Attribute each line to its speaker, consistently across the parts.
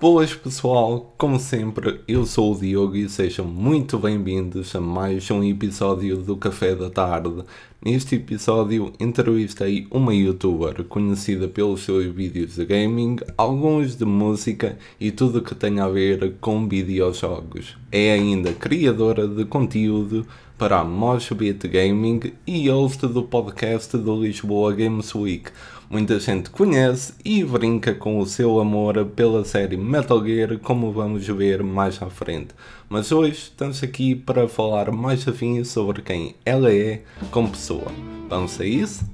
Speaker 1: Boas pessoal, como sempre, eu sou o Diogo e sejam muito bem-vindos a mais um episódio do Café da Tarde. Neste episódio entrevistei uma youtuber conhecida pelos seus vídeos de gaming, alguns de música e tudo que tem a ver com videojogos. É ainda criadora de conteúdo para a Moshbit Gaming e host do podcast do Lisboa Games Week Muita gente conhece e brinca com o seu amor pela série Metal Gear, como vamos ver mais à frente. Mas hoje estamos aqui para falar mais afim sobre quem ela é como pessoa. Vamos a isso?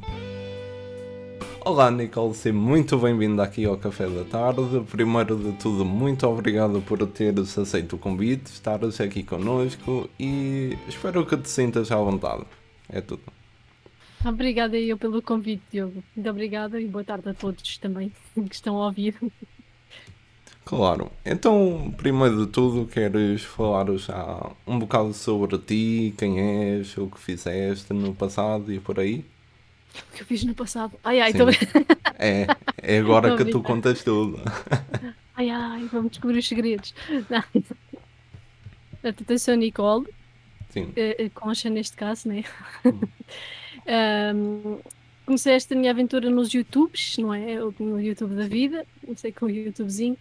Speaker 1: Olá Nicole, seja muito bem-vinda aqui ao Café da Tarde. Primeiro de tudo, muito obrigado por teres aceito o convite, estares aqui connosco e espero que te sintas à vontade. É tudo.
Speaker 2: Obrigada eu pelo convite, Diogo. Muito obrigada e boa tarde a todos também que estão a ouvir.
Speaker 1: Claro. Então, primeiro de tudo, queres falar já um bocado sobre ti, quem és, o que fizeste no passado e por aí?
Speaker 2: O que eu fiz no passado? Ai ai, também.
Speaker 1: É, é agora que tu contas tudo.
Speaker 2: Ai ai, vamos descobrir os segredos. Não. Eu sou Nicole. Sim. Uh, Concha neste caso, né? Hum. Um, comecei esta minha aventura nos YouTubes, não é? No YouTube da vida, comecei com o YouTubezinho.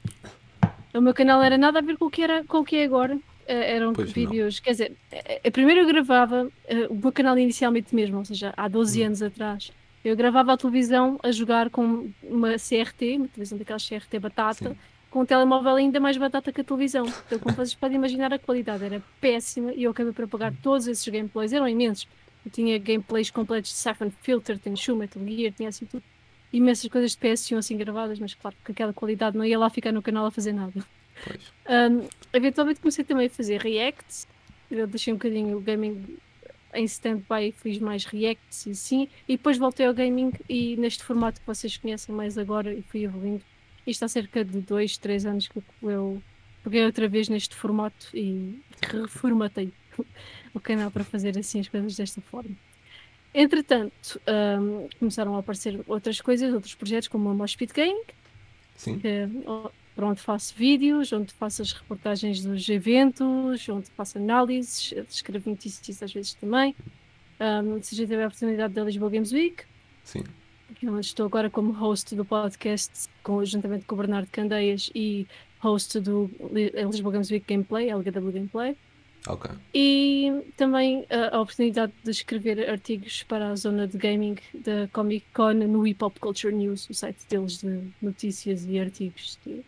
Speaker 2: O meu canal era nada a ver com o que, era, com o que é agora. Uh, eram pois vídeos, não. quer dizer, a, a primeiro eu gravava uh, o meu canal inicialmente mesmo, ou seja, há 12 hum. anos atrás. Eu gravava a televisão a jogar com uma CRT, uma televisão daquelas CRT batata, Sim. com um telemóvel ainda mais batata que a televisão. Então, como vocês podem imaginar, a qualidade era péssima e eu acabei por apagar todos esses gameplays, eram imensos eu tinha gameplays completos de Siphon Filter, Shoe, Metal Gear, tinha assim tudo. Imensas coisas de PS1 assim gravadas, mas claro que aquela qualidade não ia lá ficar no canal a fazer nada. Um, eventualmente comecei também a fazer reacts. Eu deixei um bocadinho o gaming em stand-by, fiz mais reacts e assim. E depois voltei ao gaming e neste formato que vocês conhecem mais agora e fui evoluindo. Isto há cerca de 2, 3 anos que eu peguei outra vez neste formato e reformatei o canal para fazer assim as coisas desta forma. Entretanto, um, começaram a aparecer outras coisas, outros projetos, como a Moshpit Gang, Sim. Que, para onde faço vídeos, onde faço as reportagens dos eventos, onde faço análises, escrevo notícias às vezes também. Um, se já teve a oportunidade da Lisboa Games Week,
Speaker 1: Sim.
Speaker 2: Eu estou agora como host do podcast, com, juntamente com o Bernardo Candeias e host do Lisboa Games Week Gameplay, LGW Gameplay.
Speaker 1: Ok.
Speaker 2: E também a, a, oportunidade de escrever artigos para a zona de gaming da Comic Con no Hip Hop Culture News, o site deles de notícias e artigos de,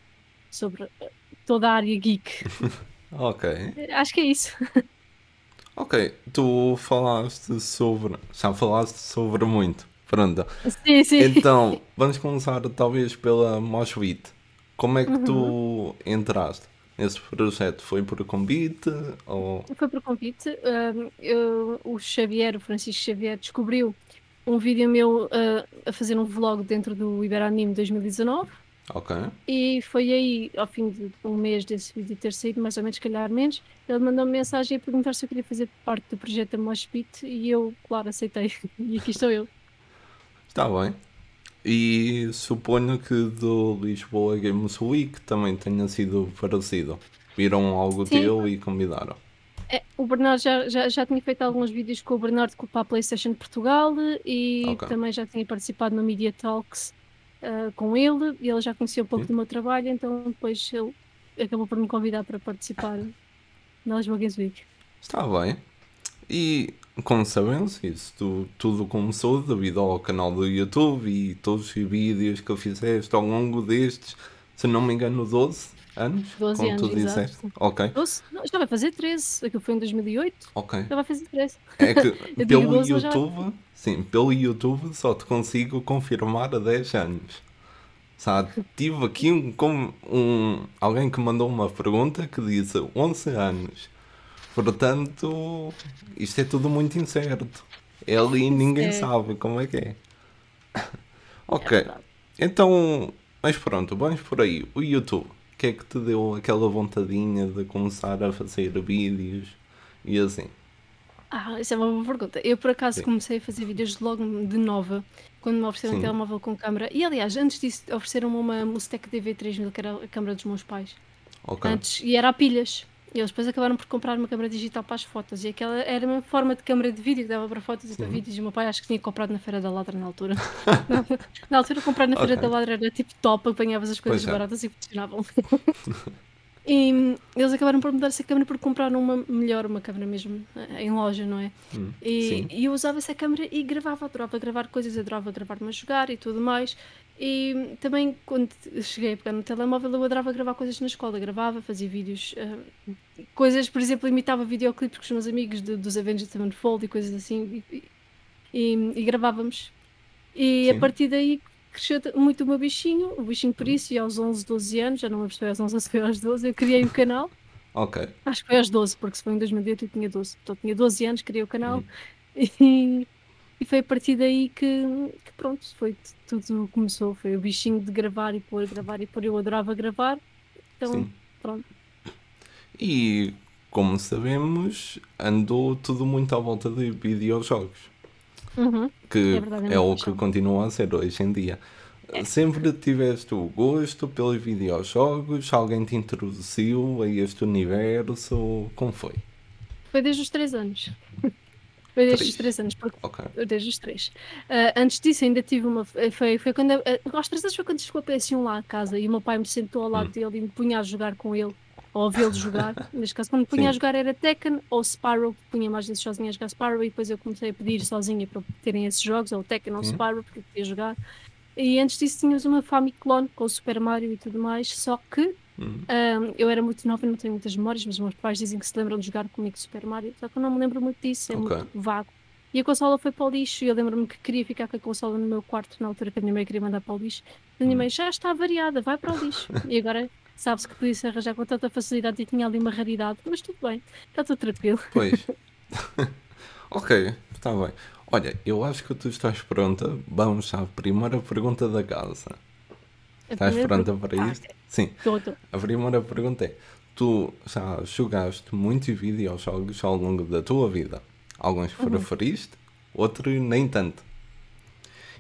Speaker 2: sobre eh, toda a área geek.
Speaker 1: ok.
Speaker 2: Acho que é isso.
Speaker 1: ok, tu falaste sobre. Já falaste sobre muito. Pronto.
Speaker 2: Sim, sim.
Speaker 1: Então, vamos começar talvez pela Moshbit. Como é que uhum. tu entraste? Esse projeto foi por convite? Ou...
Speaker 2: Foi por convite. Uh, eu, o Xavier, o Francisco Xavier, descobriu um vídeo meu uh, a fazer um vlog dentro do Iberanime 2019.
Speaker 1: Ok.
Speaker 2: E foi aí, ao fim de um mês desse vídeo ter saído, mais ou menos, calhar menos, ele mandou-me mensagem a perguntar se eu queria fazer parte do projeto da Moshpit e eu, claro, aceitei. E aqui estou eu.
Speaker 1: Está bem. E suponho que do Lisboa Games Week também tenha sido parecido. Viram algo Sim. teu e convidaram.
Speaker 2: É, o Bernardo já, já, já tinha feito alguns vídeos com o Bernardo para a PlayStation de Portugal e okay. também já tinha participado no Media Talks uh, com ele e ele já conhecia um pouco Sim. do meu trabalho, então depois ele acabou por me convidar para participar na Lisboa Games Week.
Speaker 1: Está bem. E como sabemos, isso tu, tudo começou devido ao canal do YouTube e todos os vídeos que eu fizeste ao longo destes, se não me engano, 12 anos?
Speaker 2: 12 como anos, tu disseste. Exato.
Speaker 1: Ok.
Speaker 2: 12, não, já vai fazer 13, aquilo foi em 2008.
Speaker 1: Ok.
Speaker 2: Já vai fazer 13.
Speaker 1: É que pelo 12, YouTube, já... sim, pelo YouTube só te consigo confirmar a 10 anos. Sabe, tive aqui um, um, alguém que mandou uma pergunta que disse 11 anos. Portanto, isto é tudo muito incerto. É ali ninguém é. sabe como é que é. ok. É então, mas pronto, vamos por aí. O YouTube. O que é que te deu aquela vontadinha de começar a fazer vídeos e assim?
Speaker 2: Ah, isso é uma boa pergunta. Eu, por acaso, Sim. comecei a fazer vídeos logo de nova, quando me ofereceram um telemóvel com câmera. E, aliás, antes disso, ofereceram-me uma Mustec DV3000, que era a câmera dos meus pais. Ok. Antes, e era a pilhas. E eles depois acabaram por comprar uma câmera digital para as fotos. E aquela era uma forma de câmera de vídeo que dava para fotos e para vídeos. E o meu pai acho que tinha comprado na Feira da Ladra na altura. na altura, comprar na Feira da Ladra era tipo top, apanhavas as coisas é. baratas e funcionavam. E eles acabaram por mudar essa câmera por comprar uma melhor, uma câmera mesmo eh, em loja, não é? Hum, e, e, eu usava essa câmera e gravava, adorava gravar coisas, adorava gravar-me a jogar e tudo mais. E também quando cheguei a pegar no telemóvel eu adorava gravar coisas na escola, gravava, fazia vídeos, uh, coisas, por exemplo, imitava videoclipes com os meus amigos de, dos Avengers Sevenfold e coisas assim e, e, e gravávamos. E Sim. a partir daí cresceu muito o meu bichinho, o bichinho por isso, e aos 11, 12 anos, já não me foi aos 11 se foi aos 12, eu criei o canal.
Speaker 1: Ok.
Speaker 2: Acho que foi aos 12, porque se foi em 2008 eu tinha 12. Então tinha 12 anos, criei o canal. Hum. E, e foi a partir daí que, que, pronto, foi tudo começou. Foi o bichinho de gravar e pôr, gravar e pôr. Eu adorava gravar. Então, Sim. pronto.
Speaker 1: E como sabemos, andou tudo muito à volta de videojogos.
Speaker 2: Uhum.
Speaker 1: Que é, verdade, é o que continua a ser hoje em dia. É. Sempre tiveste o gosto pelos videojogos? Alguém te introduziu a este universo? Como foi?
Speaker 2: Foi desde os 3 anos. Foi desde os 3 anos, porque okay. desde os 3. Uh, antes disso, ainda tive uma. Foi, foi quando. Uh, aos 3 anos foi quando chegou a PS1 lá a casa e o meu pai me sentou ao lado hum. dele e me punha a jogar com ele ou vê-lo jogar. Neste caso, quando me punha Sim. a jogar era Tekken ou Spyro, punha mais vezes sozinha a jogar Spyro e depois eu comecei a pedir sozinha para terem esses jogos, ou Tekken ou Spyro, porque eu podia jogar. E antes disso tínhamos uma Famiclone com o Super Mario e tudo mais, só que uhum. um, eu era muito nova e não tenho muitas memórias, mas meus pais dizem que se lembram de jogar comigo Super Mario, só que eu não me lembro muito disso, é okay. muito vago. E a consola foi para o lixo e eu lembro-me que queria ficar com a consola no meu quarto na altura que a minha mãe queria mandar para o lixo. A minha uhum. mãe já está variada, vai para o lixo. E agora Sabe-se que podia-se arranjar com tanta facilidade e tinha ali uma raridade, mas tudo bem, está tudo tranquilo.
Speaker 1: Pois. ok, está bem. Olha, eu acho que tu estás pronta. Vamos à primeira pergunta da casa. Estás pronta para ah, isto? Sim.
Speaker 2: Tô, tô.
Speaker 1: A primeira pergunta é: tu já jogaste muitos videojogos ao longo da tua vida? Alguns uhum. preferiste, outros nem tanto.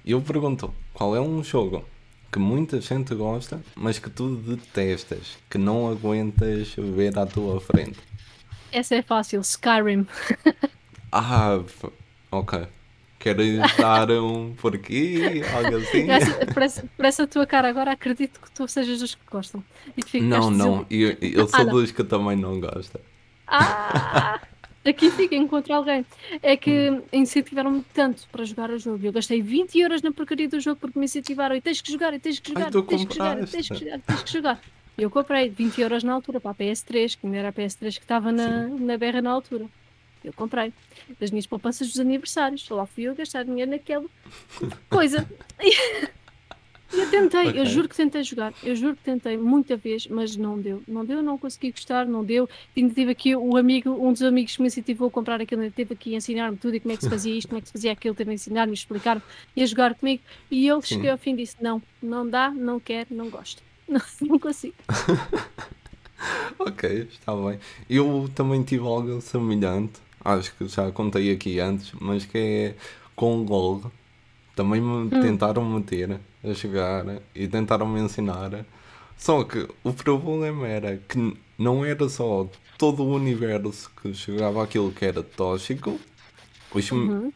Speaker 1: E eu pergunto: qual é um jogo que muita gente gosta, mas que tu detestas, que não aguentas ver à tua frente?
Speaker 2: Essa é fácil, Skyrim.
Speaker 1: ah, ok. Queres dar um porquê? Algo assim?
Speaker 2: Por essa, tua cara agora, acredito que tu sejas dos que gostam.
Speaker 1: não, não, eu, eu sou ah, dos que também não gosta.
Speaker 2: Ah! Aqui fica, encontro alguém. É que hum. incentivaram-me tanto para jogar o jogo. Eu gastei 20 euros na porcaria do jogo porque me incentivaram. E tens que jogar, e tens que jogar, Ai, tens que jogar, tens que jogar, tens que jogar. E eu comprei 20 euros na altura para a PS3, que ainda era a PS3 que estava na, na berra na altura. Eu comprei. Das minhas poupanças dos aniversários. Lá fui eu gastar dinheiro naquela coisa. Eu tentei, okay. eu juro que tentei jogar, eu juro que tentei muita vez, mas não deu, não deu, não consegui gostar, não deu. Tive aqui o amigo, um dos amigos que me incentivou a comprar aquilo, teve aqui a ensinar-me tudo e como é que se fazia isto, como é que se fazia aquilo, teve a ensinar-me, explicar-me e a jogar comigo. E eu cheguei ao fim e disse: não, não dá, não quero, não gosto, não, não consigo.
Speaker 1: ok, está bem. Eu também tive algo semelhante, acho que já contei aqui antes, mas que é com o LOL. Também me hum. tentaram meter a jogar e tentaram me ensinar. Só que o problema era que não era só todo o universo que jogava aquilo que era tóxico, os, uhum.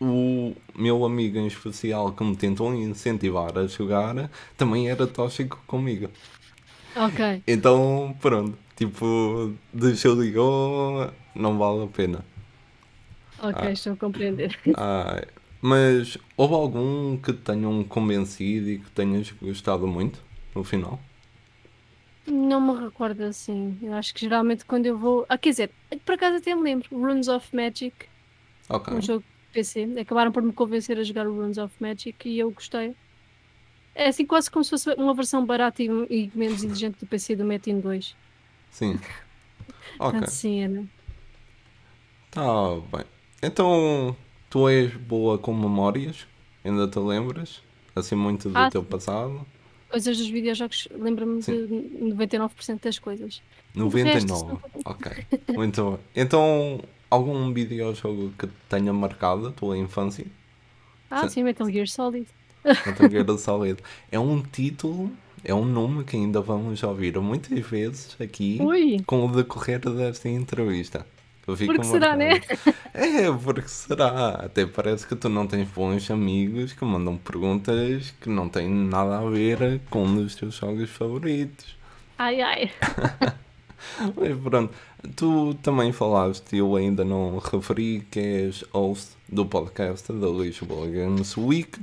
Speaker 1: o meu amigo em especial que me tentou incentivar a jogar também era tóxico comigo.
Speaker 2: Ok.
Speaker 1: Então, pronto, tipo, deixou de oh, não vale a pena.
Speaker 2: Ok, ah. estou a compreender.
Speaker 1: Ah, mas houve algum que tenham convencido e que tenhas gostado muito no final?
Speaker 2: Não me recordo assim. Eu acho que geralmente quando eu vou. Ah, quer dizer, por acaso até me lembro. Runes of Magic. Um jogo de PC. Acabaram por me convencer a jogar o Runes of Magic e eu gostei. É assim quase como se fosse uma versão barata e, e menos exigente do PC do Metin 2.
Speaker 1: Sim. Ok.
Speaker 2: Portanto, sim, era.
Speaker 1: Tá bem. Então, Tu és boa com memórias? Ainda te lembras? Assim muito do ah, teu passado?
Speaker 2: Coisas dos videojogos, lembro-me de 99% das coisas.
Speaker 1: 99? Resto, ok. Muito bom. Então, algum videojogo que tenha marcado a tua infância?
Speaker 2: Ah, sim, Metal Gear Solid.
Speaker 1: Metal Gear Solid. É um título, é um nome que ainda vamos ouvir muitas vezes aqui Ui. com o decorrer desta entrevista.
Speaker 2: Porque será, né?
Speaker 1: É, porque será. Até parece que tu não tens bons amigos que mandam perguntas que não têm nada a ver com um dos teus jogos favoritos.
Speaker 2: Ai, ai.
Speaker 1: Mas pronto, tu também falaste, eu ainda não referi, que és host do podcast da Lisboa Games Week.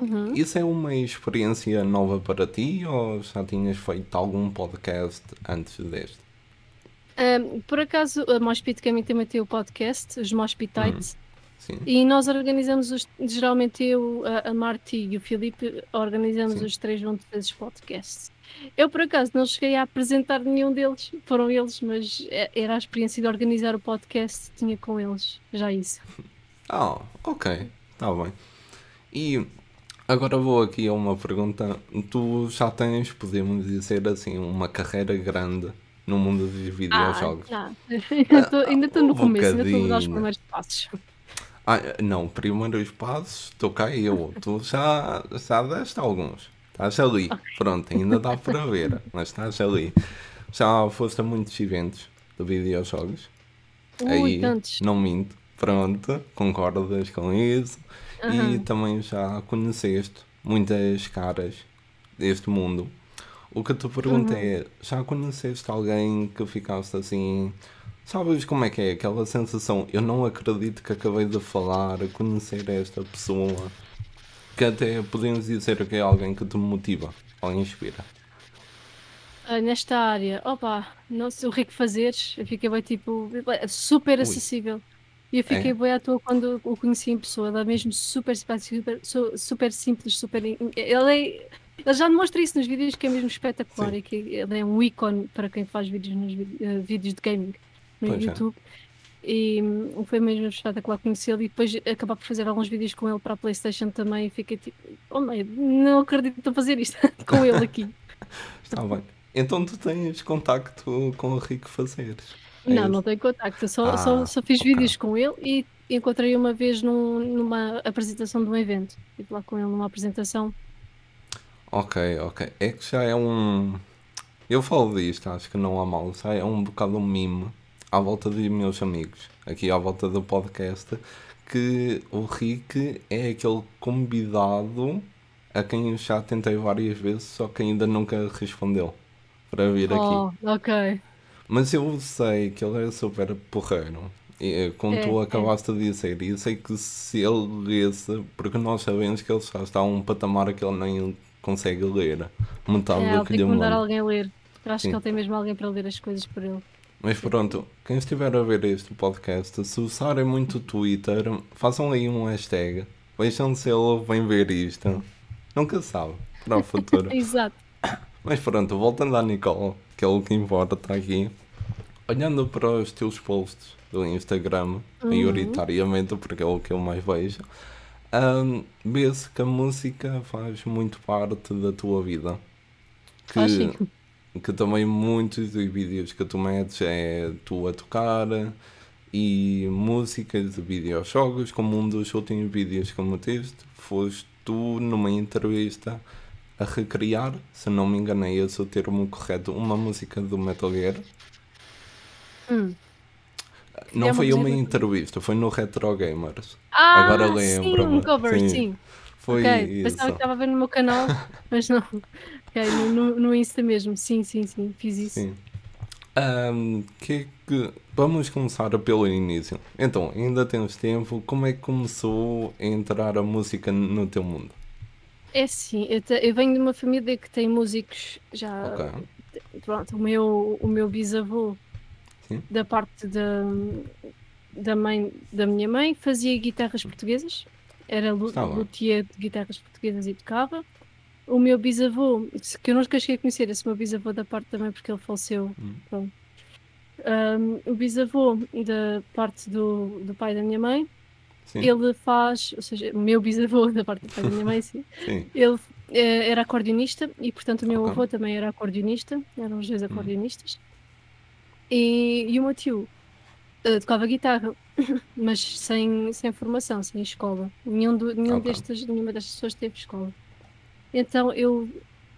Speaker 1: Uhum. Isso é uma experiência nova para ti ou já tinhas feito algum podcast antes deste?
Speaker 2: Um, por acaso, a Mospit também tem o podcast, os Mospitites. Uhum. E nós organizamos, os, geralmente eu, a, a Marti e o Filipe, organizamos Sim. os três juntos esses podcasts. Eu, por acaso, não cheguei a apresentar nenhum deles, foram eles, mas é, era a experiência de organizar o podcast, tinha com eles, já isso.
Speaker 1: Ah, oh, ok, está bem. E agora vou aqui a uma pergunta. Tu já tens, podemos dizer assim, uma carreira grande no mundo dos videojogos?
Speaker 2: Ah, ainda estou no um começo, ainda estou a dar os primeiros passos.
Speaker 1: Ah, não, primeiros passos, estou cá eu. tu já, já deste alguns. Estás ali. Pronto, ainda dá para ver, mas estás ali. Já foste a muitos eventos de videojogos.
Speaker 2: Ui, Aí, tantos.
Speaker 1: não minto. Pronto, concordas com isso. Uhum. E também já conheceste muitas caras deste mundo. O que eu te pergunto uhum. é: já conheceste alguém que ficaste assim? Sabes como é que é aquela sensação? Eu não acredito que acabei de falar, conhecer esta pessoa que até podemos dizer que é alguém que te motiva ou inspira?
Speaker 2: Uh, nesta área, opa, não sei o que fazeres, eu fiquei bem tipo, super acessível. E eu fiquei é? bem à toa quando o conheci em pessoa, ele é mesmo super simpático, super, super simples, super. Ele, é, ele já demonstra isso nos vídeos que é mesmo espetacular Sim. e que ele é um ícone para quem faz vídeos nos uh, vídeos de gaming no pois é. YouTube. É. E um, foi mesmo espetacular conhecê-lo e depois acabar por fazer alguns vídeos com ele para a Playstation também e fiquei tipo, oh mãe, não acredito a fazer isto com ele aqui.
Speaker 1: Está bem. Então tu tens contacto com o Rico Fazeres?
Speaker 2: É não, não tenho contacto, só, ah, só, só fiz okay. vídeos com ele e encontrei uma vez num, numa apresentação de um evento. Estive lá com ele numa apresentação.
Speaker 1: Ok, ok. É que já é um. Eu falo disto, acho que não há mal. Já é um bocado um mime à volta de meus amigos, aqui à volta do podcast, que o Rick é aquele convidado a quem eu já tentei várias vezes, só que ainda nunca respondeu para vir aqui.
Speaker 2: Oh, ok.
Speaker 1: Mas eu sei que ele é super porreiro. Eh, como é, tu é. acabaste é. de dizer, e eu sei que se ele lesse, porque nós sabemos que ele já está a um patamar que ele nem consegue ler
Speaker 2: metade é, do que lhe manda. mandar alguém ler. Acho Sim. que ele tem mesmo alguém para ler as coisas por ele.
Speaker 1: Mas pronto, quem estiver a ver este podcast, se usarem muito o Twitter, façam aí um hashtag. Vejam se ele vem ver isto. Nunca sabe, para o futuro.
Speaker 2: Exato.
Speaker 1: Mas pronto, voltando à Nicole, que é o que importa, está aqui. Olhando para os teus posts do Instagram, uhum. maioritariamente, porque é o que eu mais vejo, um, vê-se que a música faz muito parte da tua vida.
Speaker 2: Que, sim
Speaker 1: que também muitos dos vídeos que tu metes é tu a tocar e músicas de videojogos, como um dos últimos vídeos que meteste, foste tu numa entrevista a recriar, se não me enganei, esse é o termo correto, uma música do Metal Gear.
Speaker 2: Hum.
Speaker 1: Não é foi uma entrevista, foi no Retro Gamers.
Speaker 2: Ah, Agora lembro. Sim, um cover, sim. sim. Foi okay. isso. Pensava que estava a ver no meu canal, mas não. Ok, no, no Insta mesmo, sim, sim, sim, fiz isso. Sim.
Speaker 1: Um, que é que... Vamos começar pelo início. Então, ainda temos tempo. Como é que começou a entrar a música no teu mundo?
Speaker 2: É sim, eu, te, eu venho de uma família que tem músicos já. Okay. Pronto, o meu, o meu bisavô, sim. da parte da, da mãe da minha mãe, fazia guitarras portuguesas. Era luthier de guitarras portuguesas e tocava o meu bisavô, que eu nunca cheguei a conhecer, esse meu bisavô da parte também porque ele faleceu. Hum. Um, o bisavô da parte do, do pai da minha mãe, sim. ele faz, ou seja, o meu bisavô da parte da minha mãe, sim, sim. ele é, era acordeonista e portanto o meu okay. avô também era acordeonista, eram os dois hum. acordeonistas. Hum. E, e o meu tio Uh, tocava guitarra, mas sem, sem formação, sem escola. Nenhum, do, nenhum okay. destes, nenhuma destas pessoas teve escola. Então eu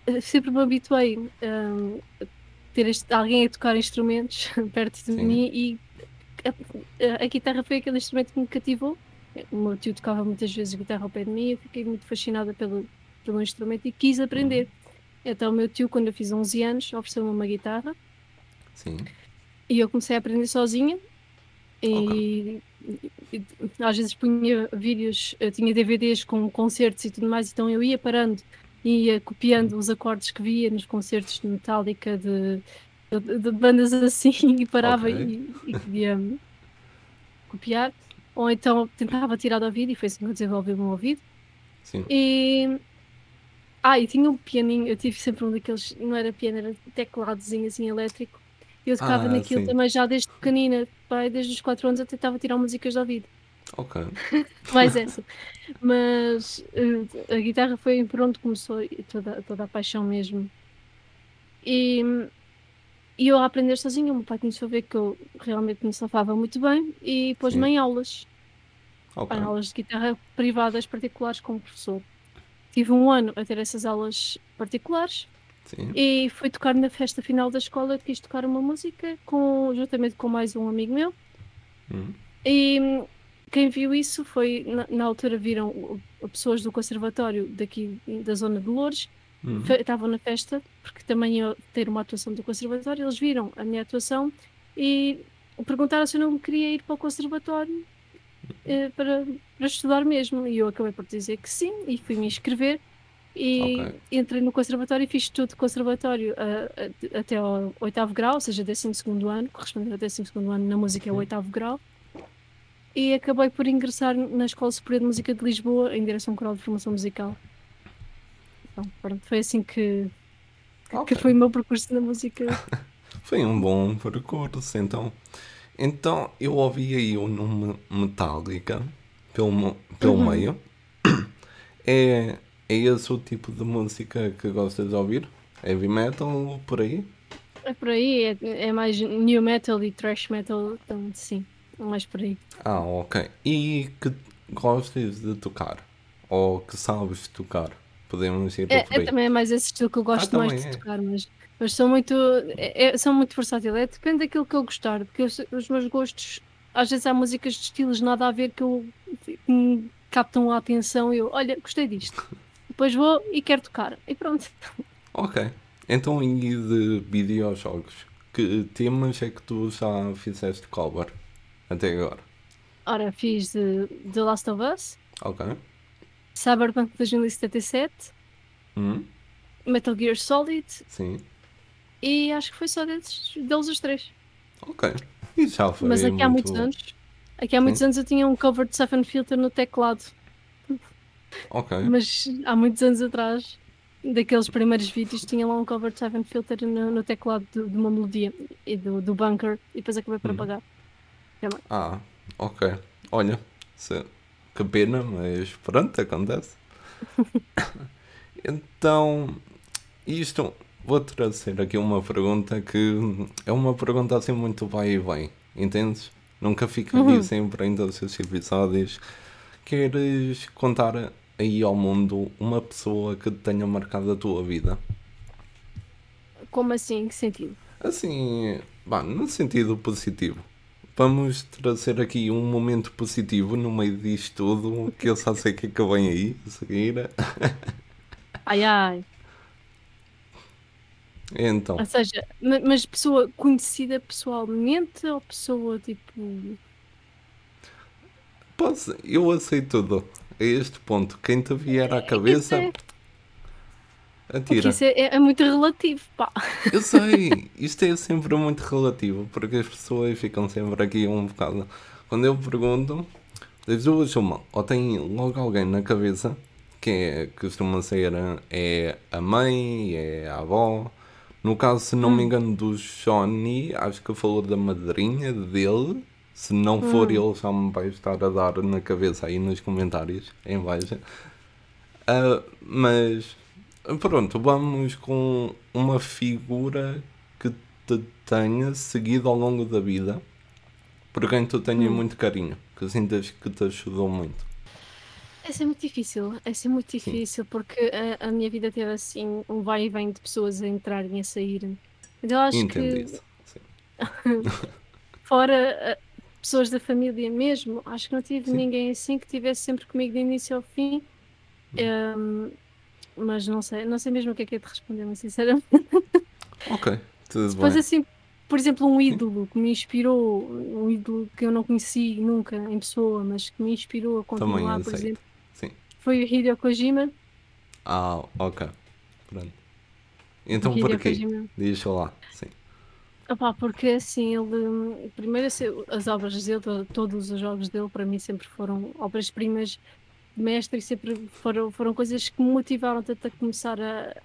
Speaker 2: eh, sempre me habituei um, a ter este, alguém a tocar instrumentos perto de Sim. mim e a, a, a, guitarra foi aquele instrumento que me cativou. O meu tio tocava muitas vezes guitarra ao pé de mim e eu fiquei muito fascinada pelo, pelo instrumento e quis aprender. Uhum. Então o meu tio, quando eu fiz 11 anos, ofereceu-me uma guitarra. Sim. E eu comecei a aprender sozinha e, e, às vezes punha vídeos, eu tinha DVDs com concertos e tudo mais, então eu ia parando e ia copiando os acordes que via nos concertos de Metallica, de, de, de bandas assim, e parava okay. e, e queria copiar. Ou então tentava tirar do ouvido e foi assim que eu desenvolvi o meu ouvido. Sim. E. Ah, e tinha um pianinho, eu tive sempre um daqueles, não era piano, era tecladozinho assim elétrico eu tocava ah, naquilo sim. também já desde pequenina, pai, desde os 4 anos eu tentava tirar músicas do ouvido. Ok. Mais essa. Mas uh, a guitarra foi por onde começou toda, toda a paixão mesmo. E, e eu a aprender sozinha, o meu pai começou a ver que eu realmente me safava muito bem e pôs-me em aulas. Okay. Em aulas de guitarra privadas particulares com o professor. Tive um ano a ter essas aulas particulares Sim. E fui tocar na festa final da escola, quis tocar uma música com, juntamente com mais um amigo meu. Hum. E quem viu isso foi, na, na, altura viram pessoas do conservatório daqui da zona de Lourdes, hum. estavam na festa, porque também ia ter uma atuação do conservatório, eles viram a minha atuação e perguntaram se eu não queria ir para o conservatório eh, para, para estudar mesmo. E eu acabei por dizer que sim, e fui me inscrever. E okay. entrei no conservatório e fiz tudo conservatório uh, até ao oitavo grau, ou seja, 12 ano, correspondente ao 12 ano na música é o oitavo grau. E acabei por ingressar na Escola Superior de Música de Lisboa em direção coral de formação musical. Então, pronto, foi assim que, okay. que foi o meu percurso na música.
Speaker 1: foi um bom percurso, então. Então eu ouvi aí o nome Metallica pelo, pelo uhum. meio. É é esse o tipo de música que gostas de ouvir? Heavy metal, por aí?
Speaker 2: É por aí, é, é mais new metal e thrash metal, então sim, é mais por aí.
Speaker 1: Ah, ok. E que gostas de tocar? Ou que sabes tocar? Podemos ir
Speaker 2: é,
Speaker 1: por aí.
Speaker 2: É também é mais esse estilo que eu gosto ah, mais de é. tocar, mas, mas são muito, é, é, são muito versátil. É, depende daquilo que eu gostar, porque eu, os meus gostos, às vezes há músicas de estilos nada a ver que, eu, que me captam a atenção e eu, olha, gostei disto. depois vou e quero tocar. E pronto.
Speaker 1: Ok. Então, e de videojogos? Que temas é que tu já fizeste cover até agora?
Speaker 2: Ora, fiz de The Last of Us.
Speaker 1: Ok.
Speaker 2: Cyberpunk 2077.
Speaker 1: Hum.
Speaker 2: Metal Gear Solid.
Speaker 1: Sim.
Speaker 2: E acho que foi só deles, deles os três.
Speaker 1: Ok. E já foi
Speaker 2: Mas aqui há muitos anos. Aqui há muitos Sim. anos eu tinha um cover de Seven Filter no teclado.
Speaker 1: Ok.
Speaker 2: Mas há muitos anos atrás, daqueles primeiros vídeos, tinha lá um cover de Seven Filter no, no teclado de, de, uma melodia e do, do bunker e depois acabei por hum. apagar.
Speaker 1: Ah, ok. Olha, que pena, mas pronto, acontece. então, isto, vou trazer aqui uma pergunta que é uma pergunta assim muito vai e vem, entendes? Nunca fica aqui uhum. sempre em todos os episódios. Queres contar aí ao mundo uma pessoa que tenha marcado a tua vida?
Speaker 2: Como assim? Em que sentido?
Speaker 1: Assim, bah, no sentido positivo. Vamos trazer aqui um momento positivo no meio disto tudo, que eu só sei que é que vem aí a seguir.
Speaker 2: Ai ai.
Speaker 1: Então.
Speaker 2: Ou seja, mas pessoa conhecida pessoalmente ou pessoa tipo.
Speaker 1: Posso, eu aceito tudo a este ponto. Quem te vier à cabeça. É... Atira.
Speaker 2: Isso é, é, muito relativo, pá.
Speaker 1: Eu sei, isto é sempre muito relativo, porque as pessoas ficam sempre aqui um bocado. Quando eu pergunto, das duas uma, ou tem logo alguém na cabeça que é, costuma ser é a mãe, é a avó. No caso, se não hum. me engano, do Johnny, acho que falou da madrinha dele. Se não for hum. ele, já me vai estar a dar na cabeça aí nos comentários, em baixo. Uh, mas pronto, vamos com uma figura que te tenha seguido ao longo da vida por quem tu tenhas hum. muito carinho, que sintas que te ajudou muito.
Speaker 2: É ser muito difícil, é ser muito difícil, porque a, a, minha vida teve assim um vai e vem de pessoas a entrarem e a saírem. Então acho Entendo que. Fora pessoas da família mesmo, acho que não tive Sim. ninguém assim que estivesse sempre comigo de início ao fim. Um, mas não sei, não sei mesmo o que é que é de responder, mas sinceramente.
Speaker 1: Ok, tudo
Speaker 2: Depois, bem. assim, por exemplo, um ídolo que me inspirou, um ídolo que eu não conheci nunca em pessoa, mas que me inspirou a continuar, por exemplo. Foi o Hideo Kojima.
Speaker 1: Ah, ok. Pronto. Então porquê? Diz lá, sim.
Speaker 2: Opa, porque assim, ele primeiro assim, as obras dele, todos os jogos dele para mim sempre foram obras-primas de mestre e sempre foram, foram coisas que me motivaram tanto a começar a,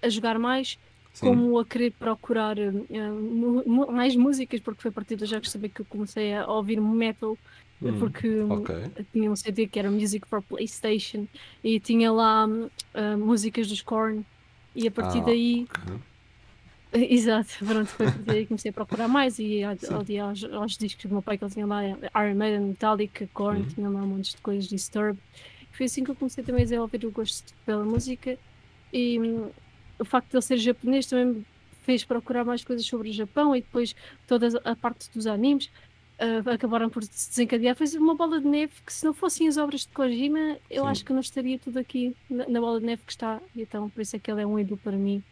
Speaker 2: a jogar mais Sim. como a querer procurar uh, mais músicas, porque foi a partir dos jogos saber que eu comecei a ouvir metal, hum, porque okay. tinha um CD que era Music for Playstation e tinha lá uh, músicas dos Korn, e a partir ah, daí. Okay. Exato, pronto, foi por aí que comecei a procurar mais e ali aos, aos, discos do meu pai que ele tinha lá Iron Maiden, Metallica, Korn, uhum. tinha lá um monte de coisas, Disturbed. Foi assim que eu comecei também a desenvolver o gosto pela música e hum, o facto de ele ser japonês também me fez procurar mais coisas sobre o Japão e depois toda a parte dos animes uh, acabaram por se desencadear. Foi uma bola de neve que, se não fossem as obras de Kojima, eu Sim. acho que não estaria tudo aqui na, na, bola de neve que está. Então, por isso é que ele é um ídolo para mim.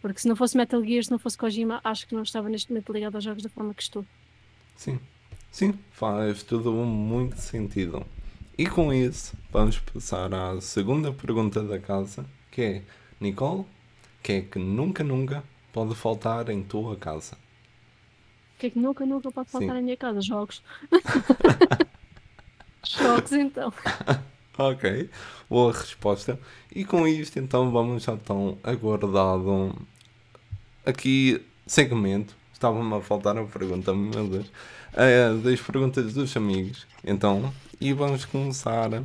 Speaker 2: Porque se não fosse Metal Gear, se não fosse Kojima, acho que não estava neste momento ligado aos jogos da forma que estou.
Speaker 1: Sim, sim, faz tudo muito sentido. E com isso, vamos passar à segunda pergunta da casa, que é: Nicole, que é que nunca, nunca pode faltar em tua casa?
Speaker 2: O que é que nunca, nunca pode faltar em minha casa? Jogos. Jogos, então.
Speaker 1: ok, boa resposta. E com isto, então, vamos já tão aguardado aqui segmento. Estava-me a faltar a pergunta, meu Deus. Uh, das perguntas dos amigos. Então, e vamos começar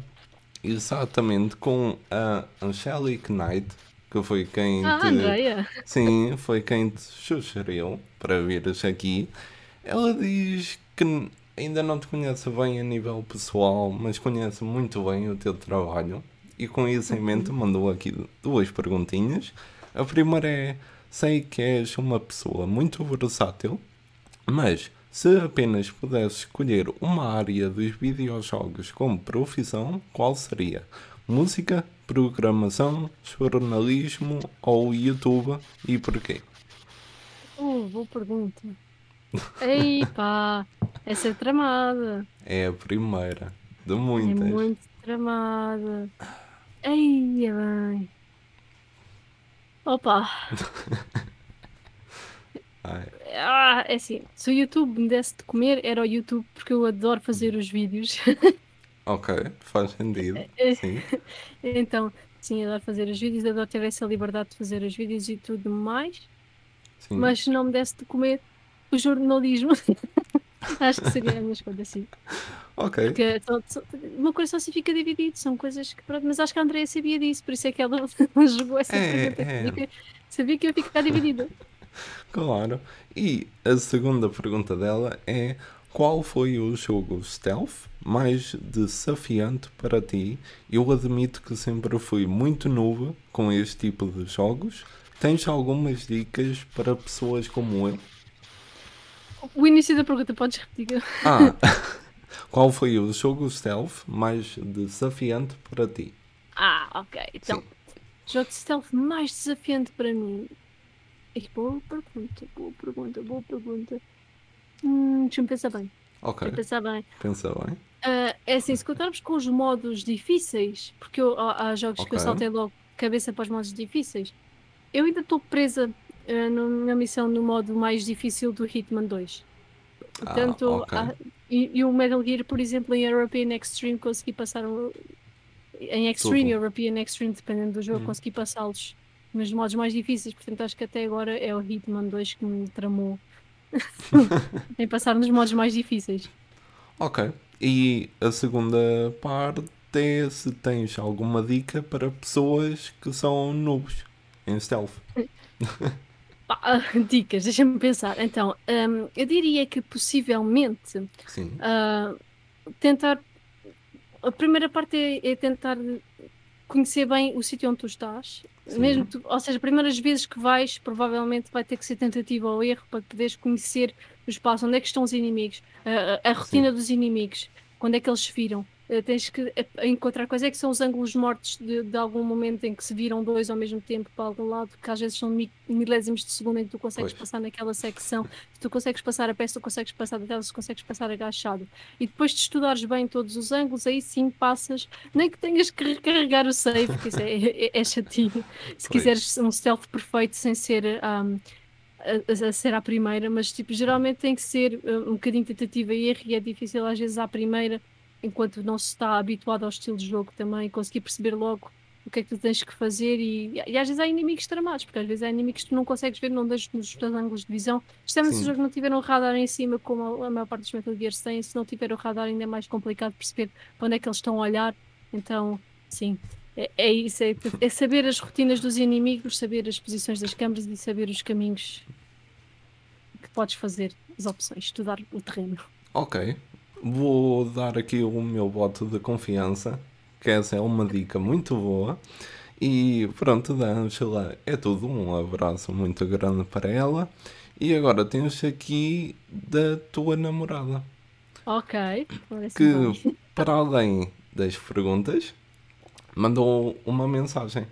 Speaker 1: exatamente com a Angelic Knight que foi quem
Speaker 2: ah,
Speaker 1: te... Sim, foi quem te sugeriu para vires aqui. Ela diz que ainda não te conhece bem a nível pessoal, mas conhece muito bem o teu trabalho. E com isso em uhum. mente mandou aqui duas perguntinhas. A primeira é: sei que és uma pessoa muito versátil, mas se apenas pudesse escolher uma área dos videojogos como profissão, qual seria? Música, programação, jornalismo ou YouTube e porquê?
Speaker 2: Uh, boa pergunta. Ei pá, essa é tramada.
Speaker 1: É a primeira de muitas.
Speaker 2: É muito tramada. Ei, é bem. Opa! ah, é assim, se o YouTube me desse de comer, era o YouTube porque eu adoro fazer os vídeos.
Speaker 1: Ok, faz sentido. Sim.
Speaker 2: então, sim, adoro fazer os vídeos, adoro ter essa liberdade de fazer os vídeos e tudo mais. Sim. Mas se não me desse de comer o jornalismo, acho que seria a minha escolha, sim.
Speaker 1: Ok.
Speaker 2: Porque uma coisa só se fica dividido, são coisas que pronto, mas acho que a Andrea sabia disso, por isso é que ela jogou essa é, pergunta. É. Sabia, que, sabia que ia ficar dividida.
Speaker 1: Claro. E a segunda pergunta dela é qual foi o jogo stealth mais desafiante para ti? Eu admito que sempre fui muito novo com este tipo de jogos. Tens algumas dicas para pessoas como eu?
Speaker 2: O início da pergunta, podes repetir?
Speaker 1: Ah, qual foi o jogo stealth mais desafiante para ti?
Speaker 2: Ah, ok. Então, Sim. jogo de stealth mais desafiante para mim. Boa pergunta, boa pergunta, boa pergunta. Hum, Deixa-me pensar bem.
Speaker 1: Ok.
Speaker 2: pensar bem.
Speaker 1: Pensa bem.
Speaker 2: Uh, é assim, se contarmos com os modos difíceis, porque eu, há, há jogos que eu saltei logo cabeça para os modos difíceis, eu ainda estou presa uh, na minha missão no modo mais difícil do Hitman 2. Portanto,
Speaker 1: Ah, ok. há-
Speaker 2: e, e o Metal Gear, por exemplo, em European Extreme consegui passar o- em Extreme, Tudo. European Extreme, dependendo do jogo, Hum. consegui passá-los nos modos mais difíceis. Portanto, acho que até agora é o Hitman 2 que me tramou em passar nos modos mais difíceis.
Speaker 1: Ok. E a segunda parte é se tens alguma dica para pessoas que são noobs em stealth.
Speaker 2: dicas, deixa-me pensar. Então, um, eu diria que possivelmente uh, tentar. A primeira parte é, é tentar conhecer bem o sítio onde tu estás. Sim. Mesmo tu, ou seja, primeiras vezes que vais, provavelmente vai ter que ser tentativa ou erro para poderes conhecer o espaço, onde é que estão os inimigos, a, a, a rotina Sim. dos inimigos, quando é que eles se viram. Eh, tens que eh, encontrar quais é que são os ângulos mortos de, de, algum momento em que se viram dois ao mesmo tempo para algum lado, que às vezes são milésimos de segundo em que tu consegues pois. passar naquela secção, se tu consegues passar a peça, tu consegues passar da tela, se consegues passar agachado. E depois de estudares bem todos os ângulos, aí sim passas, nem que tenhas que recarregar o save, porque isso é, é, é chatinho. Se pois. quiseres um stealth perfeito sem ser. Um, a, a, ser à primeira, mas tipo, geralmente tem que ser um, um bocadinho tentativa e erro e é difícil às vezes à primeira enquanto não se está habituado ao estilo de jogo também, conseguir perceber logo o que é que tu tens que fazer e, e às vezes há inimigos tramados, porque às vezes há inimigos que tu não consegues ver, não deixas nos teus ângulos de visão. Especialmente se o jogo não tiver um radar em cima, como a, a maior parte dos Metal Gears têm, se não tiver o radar ainda é mais complicado perceber para onde é que eles estão a olhar. Então, sim, é, é isso, é, é saber as rotinas dos inimigos, saber as posições das câmaras e saber os caminhos que podes fazer, as opções, estudar o terreno.
Speaker 1: Ok, vou dar aqui o meu voto de confiança, que essa é uma dica muito boa. E pronto, da Angela é tudo. Um abraço muito grande para ela. E agora tens aqui da tua namorada.
Speaker 2: Ok.
Speaker 1: Que, para além das perguntas, mandou uma mensagem.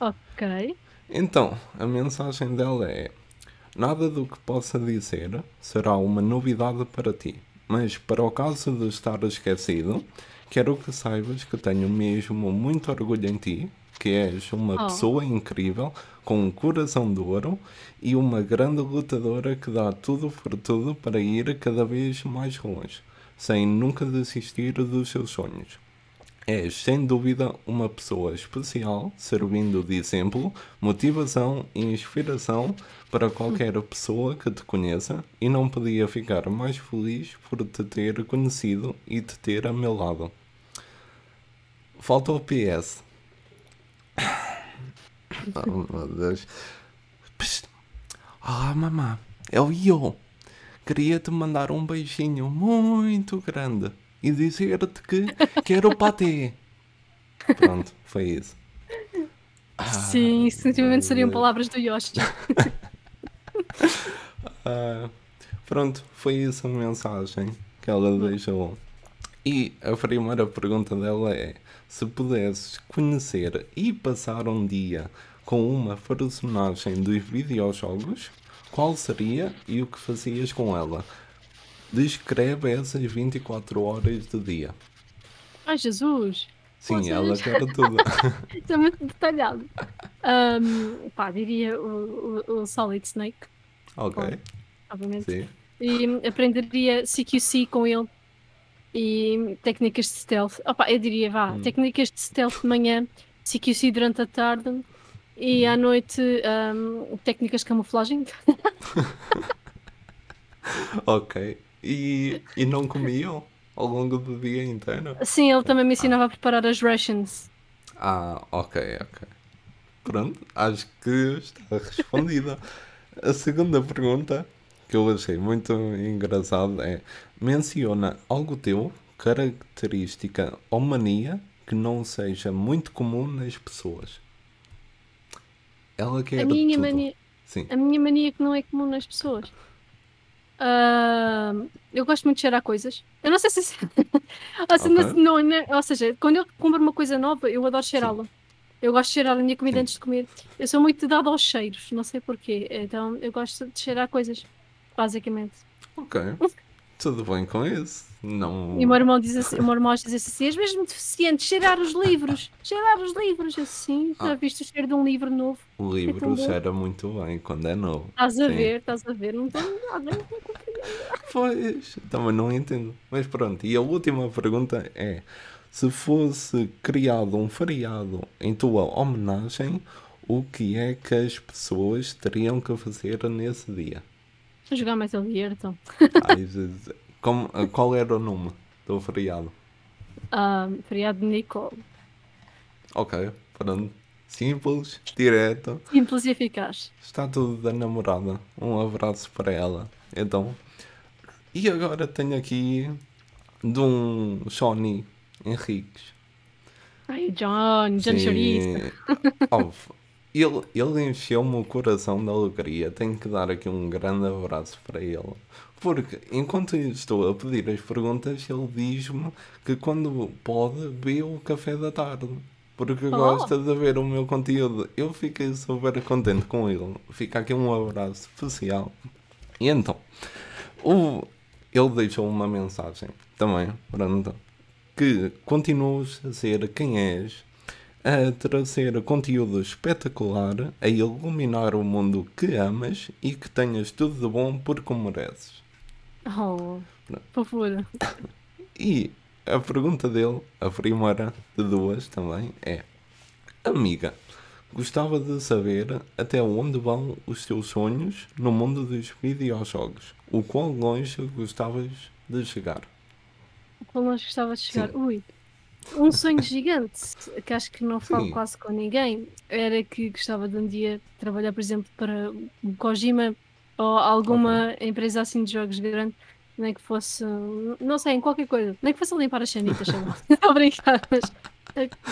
Speaker 2: Ok.
Speaker 1: Então, a mensagem dela é: Nada do que possa dizer será uma novidade para ti. Mas para o caso de estar esquecido, quero que saibas que tenho mesmo muito orgulho em ti, que és uma oh. pessoa incrível, com um coração de ouro e uma grande lutadora que dá tudo por tudo para ir cada vez mais longe, sem nunca desistir dos seus sonhos. És sem dúvida uma pessoa especial, servindo de exemplo, motivação e inspiração para qualquer pessoa que te conheça e não podia ficar mais feliz por te ter conhecido e te ter a meu lado. Falta o PS. Oh meu Deus. Ah, mamã, é o Io. Queria te mandar um beijinho muito grande e dizer-te que quero o patê. Pronto, foi isso.
Speaker 2: Ah, Sim, sentimento seriam palavras do Yoshi.
Speaker 1: ah, pronto, foi isso a mensagem que ela deixou. E a primeira pergunta dela é: se pudesses conhecer e passar um dia com uma personagem dos videojogos, qual seria e o que fazias com ela? Descreve essas 24 horas do dia.
Speaker 2: Ai, Jesus!
Speaker 1: Sim, ela quer tudo.
Speaker 2: Isso é muito detalhado. Um, pá, diria o, o, o, Solid Snake.
Speaker 1: Ok.
Speaker 2: obviamente. Sim. E aprenderia CQC com ele. E técnicas de stealth. Opa, eu diria, vá, hum. técnicas de stealth de manhã, CQC durante a tarde e hum. à noite um, técnicas de camuflagem.
Speaker 1: ok. E, e não comiam ao longo do dia inteiro?
Speaker 2: Sim, ele também me ensinava ah. a preparar as rations.
Speaker 1: Ah, ok, ok. Pronto, acho que está respondida. a segunda pergunta que eu achei muito engraçada é: menciona algo teu, característica ou mania que não seja muito comum nas pessoas. Ela quer a minha tudo. mania,
Speaker 2: Sim. a minha mania que não é comum nas pessoas. Uh, eu gosto muito de cheirar coisas. Eu não sei se. ou, seja, okay. não, não, né, ou seja, quando eu compro uma coisa nova, eu adoro cheirá-la. Eu gosto de cheirar a minha comida Sim. antes de comer. Eu sou muito dada aos cheiros, não sei porquê. Então eu gosto de cheirar coisas, basicamente.
Speaker 1: Ok. Tudo bem com isso. Não...
Speaker 2: E o meu irmão diz assim, o meu irmão diz assim, és mesmo deficiente, cheirar os livros, cheirar os livros, assim, já ah. viste o cheiro de um livro novo?
Speaker 1: O livro é cheira muito bem quando é novo.
Speaker 2: Estás a Sim. ver, estás a ver, não tenho nada, não
Speaker 1: Pois, também não entendo. Mas pronto, e a última pergunta é, se fosse criado um feriado em tua homenagem, o que é que as pessoas teriam que fazer nesse dia?
Speaker 2: Jogar mais ao então.
Speaker 1: Ai, como, qual era o nome do feriado?
Speaker 2: Um, feriado de Nicole.
Speaker 1: Ok, pronto. Simples, direto.
Speaker 2: Simples e eficaz.
Speaker 1: Está tudo da namorada. Um abraço para ela. Então. E agora tenho aqui de um Johnny Henriques.
Speaker 2: Ai, John, John Chouriço.
Speaker 1: Ele, ele encheu-me o coração de alegria. Tenho que dar aqui um grande abraço para ele. Porque enquanto estou a pedir as perguntas, ele diz-me que quando pode, vê o café da tarde. Porque oh. gosta de ver o meu conteúdo. Eu fiquei super contente com ele. Fica aqui um abraço especial. E então, o, ele deixou uma mensagem também, pronto, que continuas a ser quem és, a trazer conteúdo espetacular, a iluminar o mundo que amas e que tenhas tudo de bom porque mereces.
Speaker 2: Oh, fofura.
Speaker 1: E a pergunta dele, a primeira de duas também, é: Amiga, gostava de saber até onde vão os teus sonhos no mundo dos videojogos. O quão longe gostavas de chegar?
Speaker 2: O quão longe gostava de chegar? Sim. Ui. Um sonho gigante, que acho que não falo Sim. quase com ninguém, era que gostava de um dia trabalhar, por exemplo, para o Kojima ou alguma okay. empresa assim de jogos grande, nem que fosse, não sei, em qualquer coisa, nem que fosse limpar as sanitas, Estou a brincar, mas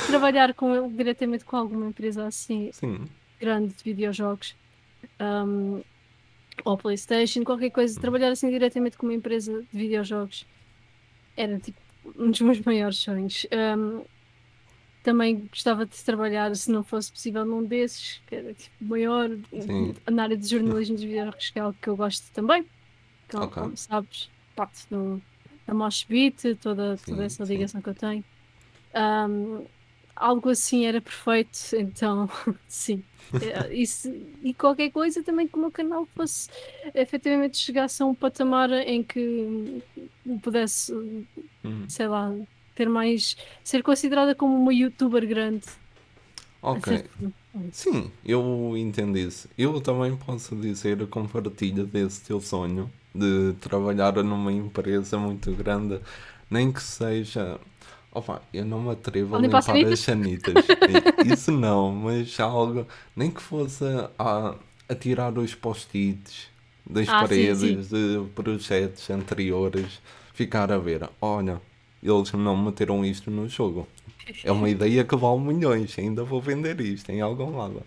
Speaker 2: trabalhar com ele diretamente com alguma empresa assim Sim. grande de videojogos. Um, ou PlayStation, qualquer coisa, trabalhar assim diretamente com uma empresa de videojogos era tipo um dos meus maiores sonhos. Um, também gostava de trabalhar, se não fosse possível, num desses, que era tipo maior, Sim. na área de jornalismo de que é algo que eu gosto também. Que, okay. Como sabes, parte do, da Moshbit, toda, toda essa ligação sim. que eu tenho. Um, algo assim era perfeito, então sim. É, isso, e qualquer coisa também que o meu canal fosse efetivamente chegasse a um patamar em que pudesse, uhum. sei lá, ter mais. ser considerada como uma youtuber grande.
Speaker 1: Ok. Sim, eu entendo isso. Eu também posso dizer com partilha desse teu sonho de trabalhar numa empresa muito grande, nem que seja. Opa, eu não me atrevo a limpar as sanitas. Isso não, mas algo. Nem que fosse a, a tirar os post-its das ah, paredes sim, sim. de projetos anteriores, ficar a ver. Olha, eles não meteram isto no jogo. É uma ideia que vale milhões. Ainda vou vender isto em algum lado.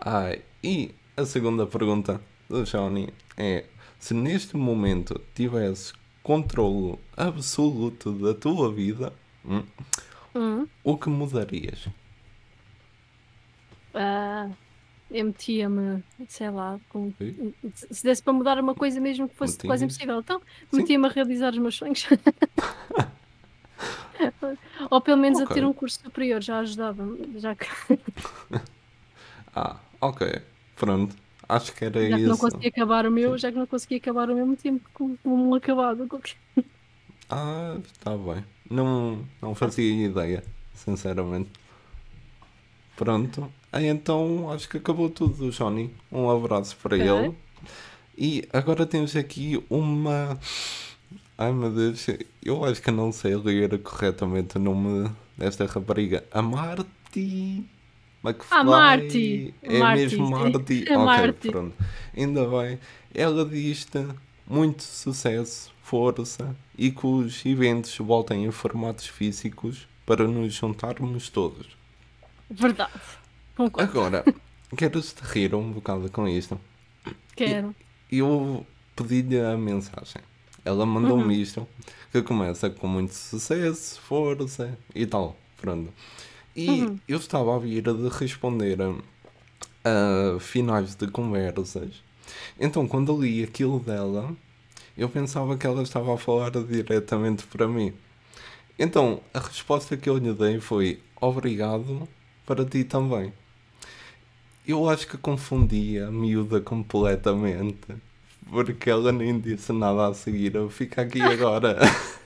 Speaker 1: Ah, e a segunda pergunta do Johnny é: se neste momento tivesse controle absoluto da tua vida, hum, hum. o que mudarias?
Speaker 2: Uh, eu metia-me, sei lá, com, se desse para mudar uma coisa mesmo que fosse quase impossível, então metia-me a realizar os meus sonhos. Ou pelo menos okay. a ter um curso superior, já ajudava já que...
Speaker 1: ah, ok, pronto. Acho que era
Speaker 2: já
Speaker 1: isso.
Speaker 2: Que não consegui acabar o meu, já que não consegui acabar o mesmo tempo com, um acabado.
Speaker 1: ah, está bem. Não, não fazia ideia, sinceramente. Pronto. Aí então acho que acabou tudo, Johnny. Um abraço para okay. ele. E agora temos aqui uma. Ai meu Deus, eu acho que não sei ler corretamente o nome desta rapariga. A Marty. McFly.
Speaker 2: Ah, Marty.
Speaker 1: É Marty, mesmo Marty. É ok, Marty. pronto. Ainda bem. Ela diz-te muito sucesso, força e que os eventos voltem em formatos físicos para nos juntarmos todos.
Speaker 2: Verdade. Concordo.
Speaker 1: Agora, queres-te rir um bocado com isto?
Speaker 2: Quero.
Speaker 1: Eu pedi-lhe a mensagem. Ela mandou-me uhum. isto, que começa com muito sucesso, força e tal. Pronto. E uhum. eu estava a vir de responder a, a finais de conversas. Então, quando li aquilo dela, eu pensava que ela estava a falar diretamente para mim. Então, a resposta que eu lhe dei foi: Obrigado para ti também. Eu acho que confundi a miúda completamente. Porque ela nem disse nada a seguir. Eu fico aqui agora.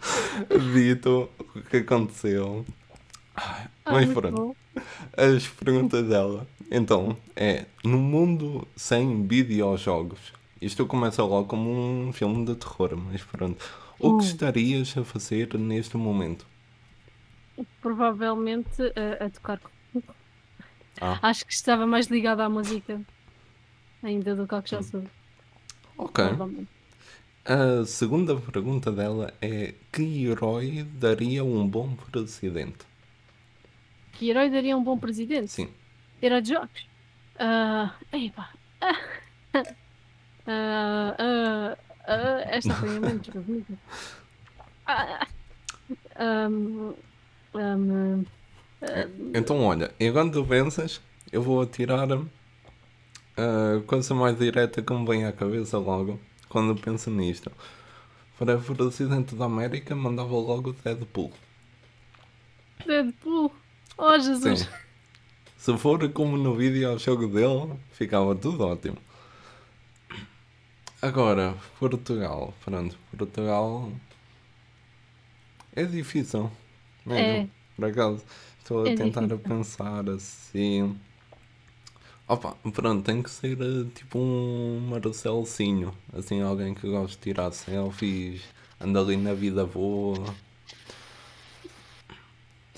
Speaker 1: Dito o que aconteceu. Ah, mas pronto. As perguntas dela. Então, é: no mundo sem videojogos. Isto começa logo como um filme de terror, mas pronto. O que hum. estarias a fazer neste momento?
Speaker 2: Provavelmente a, a tocar Ah. Acho que estava mais ligado à música ainda do que ao que já hum. sou.
Speaker 1: Ok. A segunda pergunta dela é: Que herói daria um bom presidente?
Speaker 2: Que herói daria um bom presidente?
Speaker 1: Sim.
Speaker 2: Herói de jogos? Uh, epa. Uh, uh, esta foi a menos bonita. Um,
Speaker 1: um, então, olha, enquanto tu pensas, eu vou tirar a coisa mais direta que me vem à cabeça logo quando penso nisto. Para o presidente da América, mandava logo Deadpool.
Speaker 2: Deadpool? Oh, Jesus! Sim.
Speaker 1: Se for como no vídeo ao jogo dele, ficava tudo ótimo. Agora, Portugal. Pronto, Portugal é difícil.
Speaker 2: É.
Speaker 1: Por acaso, estou a é tentar difícil. pensar assim. Opa, pronto, tem que ser eh, tipo um Marcelcinho. Assim, alguém que gosta de tirar selfies, anda ali na vida boa.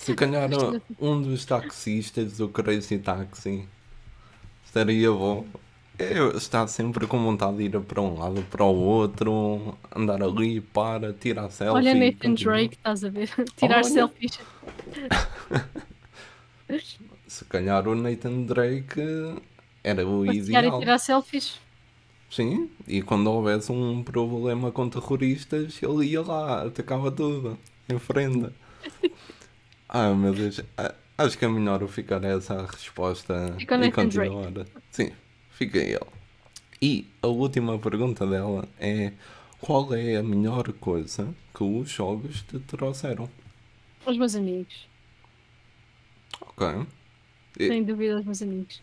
Speaker 1: Se calhar um dos taxistas do Crazy Taxi estaria bom. Eu estar sempre com vontade de ir para um lado, para o outro, andar ali, para, tirar selfies.
Speaker 2: Olha Nathan Drake, estás a ver? Tirar Olha. selfies.
Speaker 1: Se calhar o Nathan Drake era o Passear ideal.
Speaker 2: tirar selfies.
Speaker 1: Sim, e quando houvesse um problema com terroristas, ele ia lá, atacava tudo, em frente. ah, meu Deus, acho que é melhor eu ficar essa resposta
Speaker 2: Fica e continuar.
Speaker 1: Drake. Sim fica ele. E a última pergunta dela é: qual é a melhor coisa que os jogos te trouxeram?
Speaker 2: Os meus amigos.
Speaker 1: Ok.
Speaker 2: E... Sem dúvida, os meus amigos.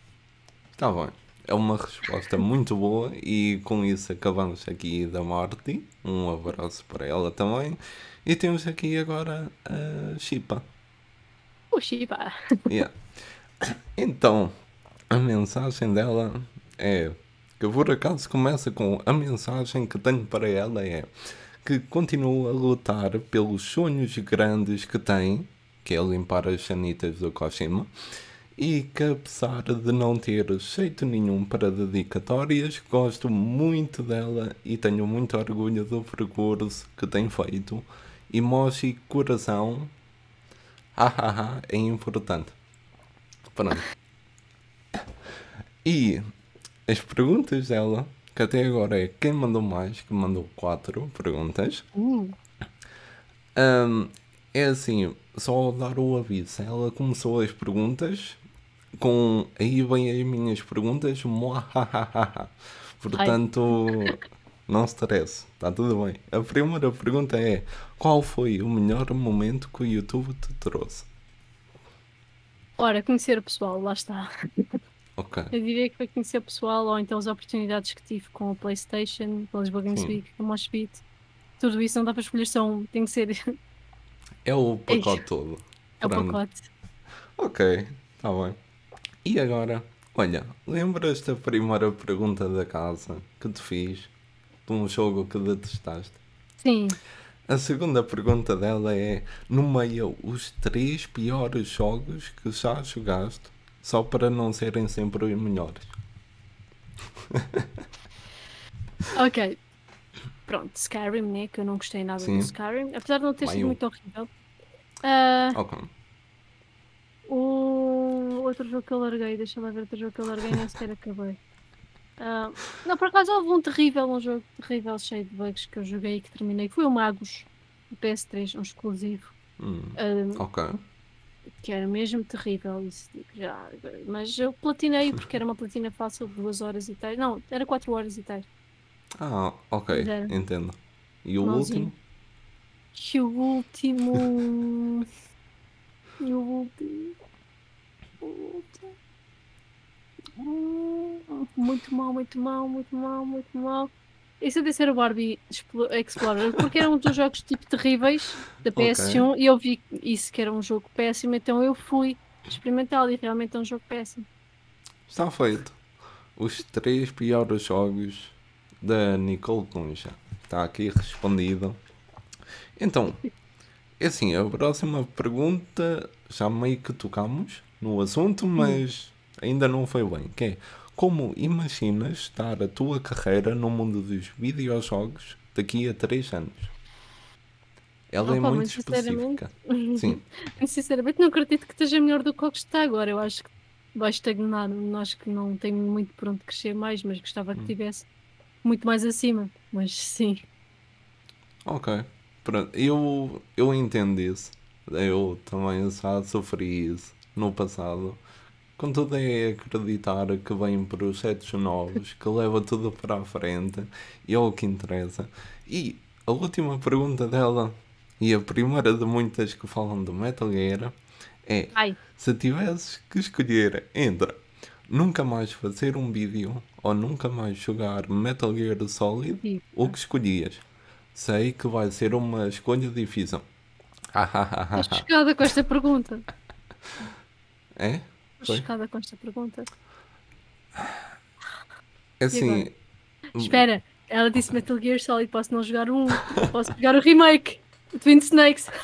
Speaker 1: Está bem. É uma resposta muito boa e com isso acabamos aqui da Marty. Um abraço para ela também. E temos aqui agora a Chipa.
Speaker 2: O Chipa.
Speaker 1: Yeah. Então, a mensagem dela é que por acaso começa com a mensagem que tenho para ela é que continua a lutar pelos sonhos grandes que tem, que é limpar as sanitas do Koshima, e que apesar de não ter jeito nenhum para dedicatórias, gosto muito dela e tenho muito orgulho do percurso que tem feito. Emoji coração, hahaha, é importante. Pronto. E as perguntas dela, que até agora é quem mandou mais, que mandou quatro perguntas.
Speaker 2: Uh.
Speaker 1: Um, é assim, só dar o aviso. Ela começou as perguntas com aí vem as minhas perguntas. Portanto. Não stress, está tudo bem. A primeira pergunta é: qual foi o melhor momento que o YouTube te trouxe?
Speaker 2: Ora, conhecer o pessoal, lá está.
Speaker 1: Ok.
Speaker 2: Eu diria que foi conhecer o pessoal ou então as oportunidades que tive com a PlayStation, com a Lisboa Games Week, com o Moshpit. Tudo isso não dá para escolher, são, tem que ser.
Speaker 1: É o pacote todo.
Speaker 2: É o pacote.
Speaker 1: Ok, está bem. E agora, olha, lembras da primeira pergunta da casa que te fiz de um jogo que detestaste?
Speaker 2: Sim.
Speaker 1: A segunda pergunta dela é: nomeia os três piores jogos que já jogaste só para não serem sempre os melhores.
Speaker 2: ok. Pronto, Skyrim, né? Que eu não gostei nada Sim. do Skyrim. Apesar de não ter sido muito horrível. Uh,
Speaker 1: ok.
Speaker 2: O outro jogo que eu larguei, deixa lá ver outro jogo que eu larguei, nem sequer acabei. Uh, não, por acaso houve um terrível, um jogo terrível cheio de bugs que eu joguei e que terminei. Foi o Magos, o PS3, um exclusivo.
Speaker 1: Hum, uh, ok.
Speaker 2: que era mesmo terrível isso já mas eu platinei porque era uma platina fácil de duas horas e tal não era quatro horas e tal.
Speaker 1: Ah ok entendo. E o último?
Speaker 2: E o último e o último muito mal muito mal muito mal muito mal isso de ser o Barbie Explorer, porque era um dos jogos tipo terríveis da PS1 okay. e eu vi isso que era um jogo péssimo, então eu fui experimentá-lo e realmente é um jogo péssimo.
Speaker 1: Está feito. Os três piores jogos da Nicole Concha. Está aqui respondido. Então, é assim, a próxima pergunta já meio que tocamos no assunto, mas ainda não foi bem, que é como imaginas estar a tua carreira no mundo dos videojogos daqui a 3 anos? Ela é muito específica. Sim.
Speaker 2: Sinceramente, não acredito que esteja melhor do que o que está agora. Eu acho que vai estagnar. Acho que não tenho muito por onde crescer mais, mas gostava que hum. tivesse muito mais acima. Mas sim.
Speaker 1: Ok. Pronto. Eu, eu entendo isso. Eu também já sofri isso no passado. Contudo é acreditar que vêm projetos novos, que leva tudo para a frente e é o que interessa. E a última pergunta dela, e a primeira de muitas que falam do Metal Gear, é Ai. se tivesses que escolher entre nunca mais fazer um vídeo ou nunca mais jogar Metal Gear Solid, Sim. o que escolhias? Sei que vai ser uma escolha difícil.
Speaker 2: Estou chocada com esta pergunta.
Speaker 1: É?
Speaker 2: Estou chocada com esta pergunta.
Speaker 1: É assim.
Speaker 2: Espera, ela disse Metal Gear Solid, posso não jogar um, posso jogar o remake, Twin Snakes.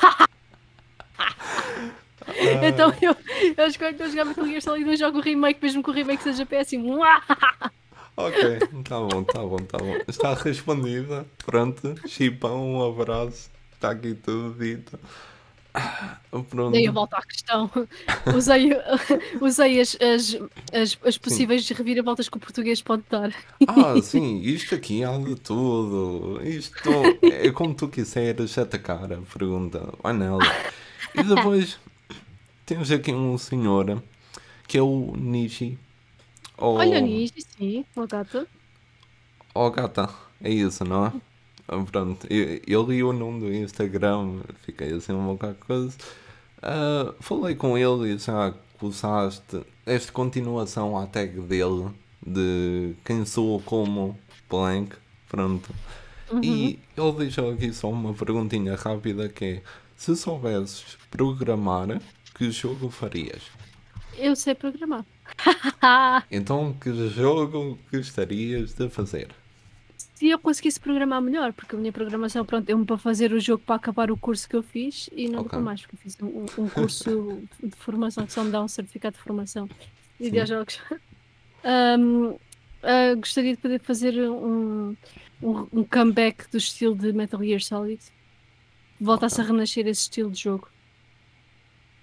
Speaker 2: então eu, eu escolho não jogar Metal Gear Solid e não jogo o remake, mesmo que o remake seja péssimo.
Speaker 1: ok, tá bom, tá bom, tá bom. Está respondida. Pronto, chipão, um abraço. Está aqui tudo dito.
Speaker 2: Pronto. Daí eu volto à questão. Usei, usei as, as, as, as possíveis sim. reviravoltas que o português pode dar.
Speaker 1: Ah, sim, isto aqui há de tudo. Isto é como tu quiseres atacar a pergunta. Vai nela. E depois temos aqui um senhor que é o Nishi.
Speaker 2: Ou... Olha, Nishi, sim, o gato.
Speaker 1: O gata, é isso, não é? Ah, pronto, eu, eu li o nome do Instagram, fiquei assim um bocado coisa. Uh, falei com ele e já usaste esta continuação à tag dele de quem sou como blank, pronto. Uhum. E ele deixou aqui só uma perguntinha rápida que é se soubesses programar, que jogo farias?
Speaker 2: Eu sei programar.
Speaker 1: então que jogo gostarias de fazer?
Speaker 2: Se eu conseguisse programar melhor, porque a minha programação, pronto, deu-me para fazer o jogo para acabar o curso que eu fiz e não okay. mais, porque eu fiz um, um curso de formação que só me dá um certificado de formação de videojogos. um, uh, gostaria de poder fazer um, um, um, comeback do estilo de Metal Gear Solid. Voltasse okay. a renascer esse estilo de jogo.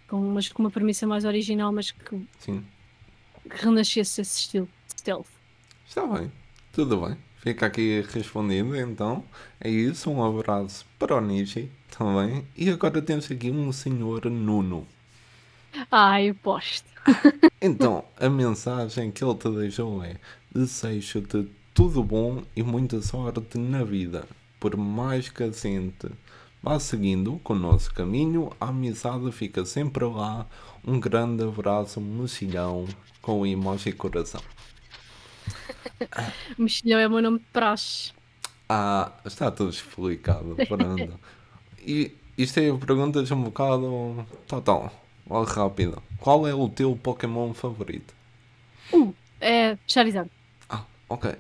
Speaker 2: Com, mas com uma premissa mais original, mas que,
Speaker 1: Sim.
Speaker 2: que renascesse esse estilo de stealth.
Speaker 1: Está bem, tudo bem. Fica aqui respondido, então. É isso, um abraço para o Niji também. E agora temos aqui um senhor Nuno.
Speaker 2: Ai, posto.
Speaker 1: então, a mensagem que ele te deixou é: desejo-te tudo bom e muita sorte na vida. Por mais que assente, vá seguindo com o nosso caminho, a amizade fica sempre lá. Um grande abraço, mexilhão, com o emoji coração.
Speaker 2: Mexilhão é o meu nome de praxe.
Speaker 1: Ah, está tudo explicado, pronto. e isto é perguntas um bocado. Total, tá, rápido. Qual é o teu Pokémon favorito?
Speaker 2: Uh, é Charizard.
Speaker 1: Ah, ok.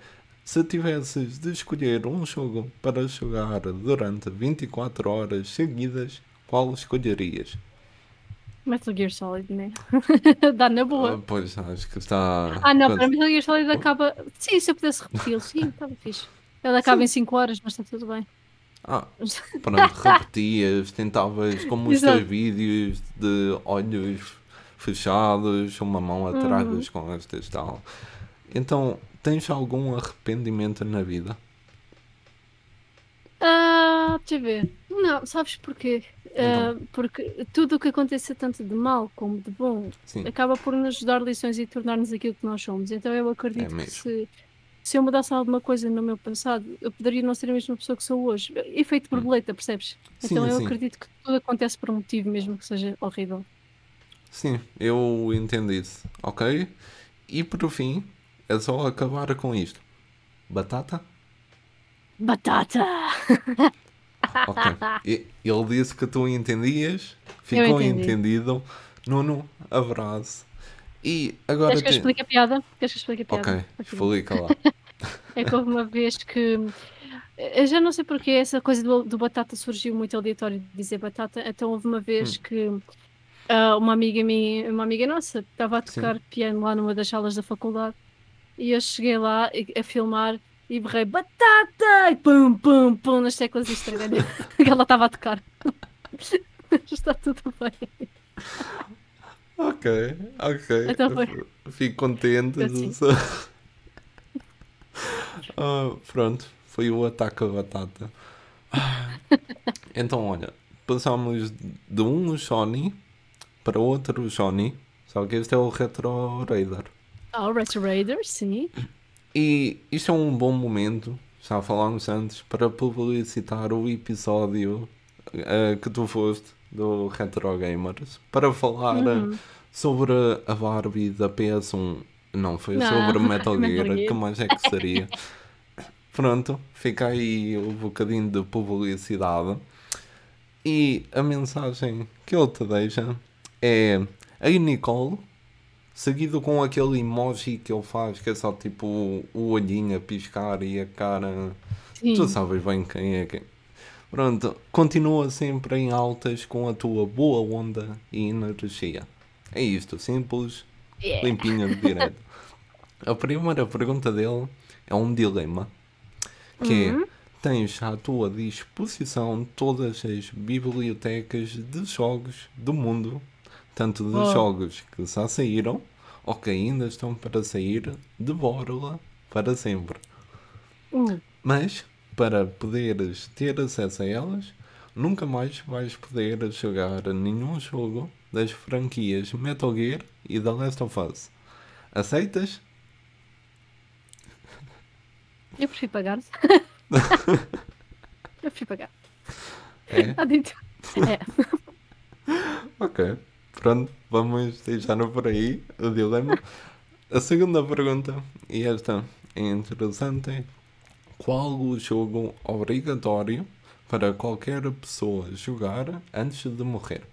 Speaker 1: Se tivesses de escolher um jogo para jogar durante 24 horas seguidas, qual escolherias?
Speaker 2: Metal Gear Solid, né? Dá na boa.
Speaker 1: Ah, pois, acho que está.
Speaker 2: Ah, não, para Metal Gear Solid acaba. Sim, se eu pudesse repeti-lo, sim, estava fixe. Ele acaba sim. em 5 horas, mas está tudo bem.
Speaker 1: Ah, pronto, repetias, tentavas, como os teus vídeos de olhos fechados, uma mão atrás uhum. das costas e tal. Então, tens algum arrependimento na vida?
Speaker 2: Ah, deixa eu ver. Não, sabes porquê? Então. Uh, porque tudo o que aconteça, tanto de mal como de bom, Sim. acaba por nos dar lições e tornar-nos aquilo que nós somos. Então eu acredito é que se, se eu mudasse alguma coisa no meu passado, eu poderia não ser a mesma pessoa que sou hoje. Efeito hum. borboleta, percebes? Sim, então eu sim. acredito que tudo acontece por um motivo, mesmo que seja horrível.
Speaker 1: Sim, eu entendo isso. Ok? E por fim, é só acabar com isto. Batata?
Speaker 2: Batata!
Speaker 1: ok. Ele disse que tu entendias, ficou entendido. Nuno, abraço. E agora.
Speaker 2: Queres que eu explique a piada? Queres que eu explique a
Speaker 1: piada? Ok, explica lá.
Speaker 2: é que houve uma vez que. Eu já não sei porque essa coisa do, do batata surgiu muito aleatório de dizer batata, então houve uma vez hum. que uh, uma amiga minha, uma amiga nossa, estava a tocar Sim. piano lá numa das salas da faculdade e eu cheguei lá a filmar e berrei batata! E pum, pum, pum nas teclas e estraguei que ela estava a tocar. Está tudo bem.
Speaker 1: Ok, ok. Então foi. Fico contente. Assim. ah, pronto, foi o ataque a batata. Então, olha, passamos de um Sony para outro Sony, só que este é o Retro Raider.
Speaker 2: Ah, o Retro Raider, sim.
Speaker 1: E isto é um bom momento, já falámos antes, para publicitar o episódio uh, que tu foste do Retro Gamers para falar uhum. sobre a Barbie da PS1. Não, foi Não. sobre Metal Gear, Metal Gear. que mais é que seria? Pronto, fica aí um bocadinho de publicidade. E a mensagem que ele te deixa é a Nicole Seguido com aquele emoji que ele faz, que é só tipo o olhinho a piscar e a cara. Sim. Tu sabes bem quem é quem. Pronto, continua sempre em altas com a tua boa onda e energia. É isto, simples, yeah. limpinho de direito. a primeira pergunta dele é um dilema. Que uhum. é, tens à tua disposição todas as bibliotecas de jogos do mundo tanto dos oh. jogos que já saíram ou que ainda estão para sair de borla para sempre. Uh. Mas, para poderes ter acesso a elas, nunca mais vais poder jogar nenhum jogo das franquias Metal Gear e The Last of Us. Aceitas?
Speaker 2: Eu prefiro pagar. Eu prefiro pagar.
Speaker 1: É? é. ok. Pronto, vamos deixar por aí o dilema. A segunda pergunta, e esta é interessante, qual o jogo obrigatório para qualquer pessoa jogar antes de morrer?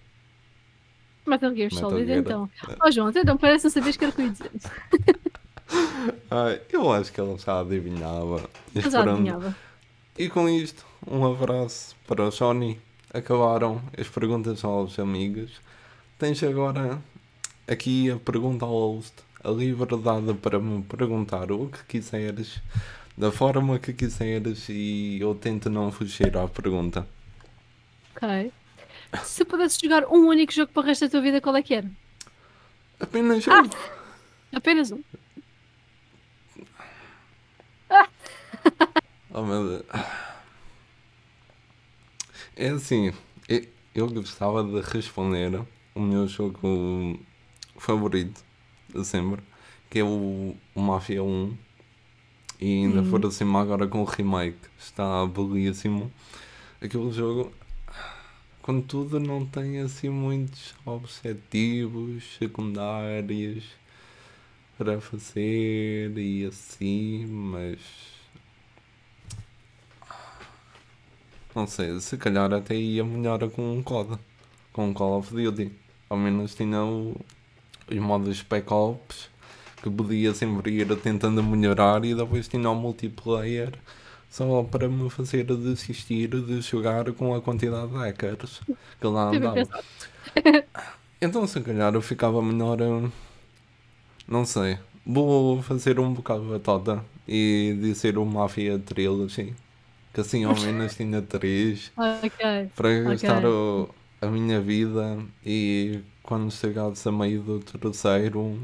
Speaker 2: Metal Gear Solid, Gear. então. Ó oh, João, então parece não saber que era o que eu ia dizer.
Speaker 1: ah, eu acho que ele já adivinhava.
Speaker 2: Já adivinhava.
Speaker 1: E com isto, um abraço para o Sony. Acabaram as perguntas aos amigos. Tens agora aqui a pergunta ao host, a liberdade para me perguntar o que quiseres, da forma que quiseres e eu tento não fugir à pergunta.
Speaker 2: Ok. Se pudesses jogar um único jogo para o resto da tua vida, qual é que era?
Speaker 1: Apenas um. Ah,
Speaker 2: apenas um.
Speaker 1: Oh meu Deus. É assim, eu gostava de responder o meu jogo favorito de sempre, que é o, Mafia 1. E ainda for assim agora com o remake, está belíssimo. Aquele jogo, contudo, não tem assim muitos objetivos secundários para fazer e assim, mas não sei, se calhar até ia melhor com um COD, com Call of Duty. Ao menos tinha o, os modos Spec Ops que podia sempre ir tentando melhorar e depois tinha o multiplayer só para me fazer desistir de jogar com a quantidade de hackers que lá andava. Então se calhar eu ficava melhor, não sei, vou fazer um bocado de batota e dizer o Mafia Trilogy, que assim ao menos tinha três
Speaker 2: okay.
Speaker 1: para gastar okay. o a minha vida e quando chegasse a meio do terceiro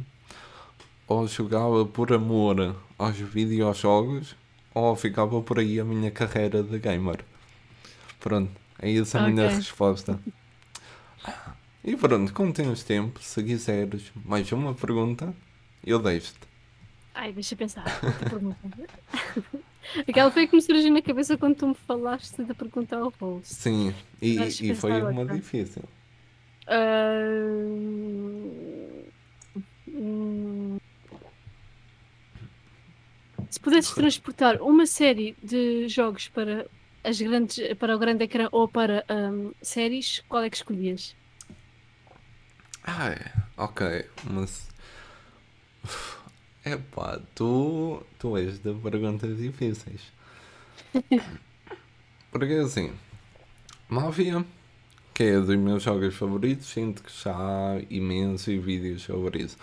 Speaker 1: ou jogava por amor aos videojogos ou ficava por aí a minha carreira de gamer. Pronto, é essa a okay. minha resposta. E pronto, como tens tempo, se quiseres mais uma pergunta, eu deixo-te.
Speaker 2: Ai, deixa eu pensar. Aquela foi que me surgiu na cabeça quando tu me falaste da pergunta ao host.
Speaker 1: Sim, e, e foi uma outra. difícil.
Speaker 2: Uh... Se pudesses transportar uma série de jogos para, as grandes, para o grande ecrã ou para um, séries, qual é que escolhias?
Speaker 1: Ah, ok, mas Epá, tu, tu és de perguntas difíceis. Porque assim, Mafia, que é dos meus jogos favoritos, sinto que já há imensos vídeos sobre isso.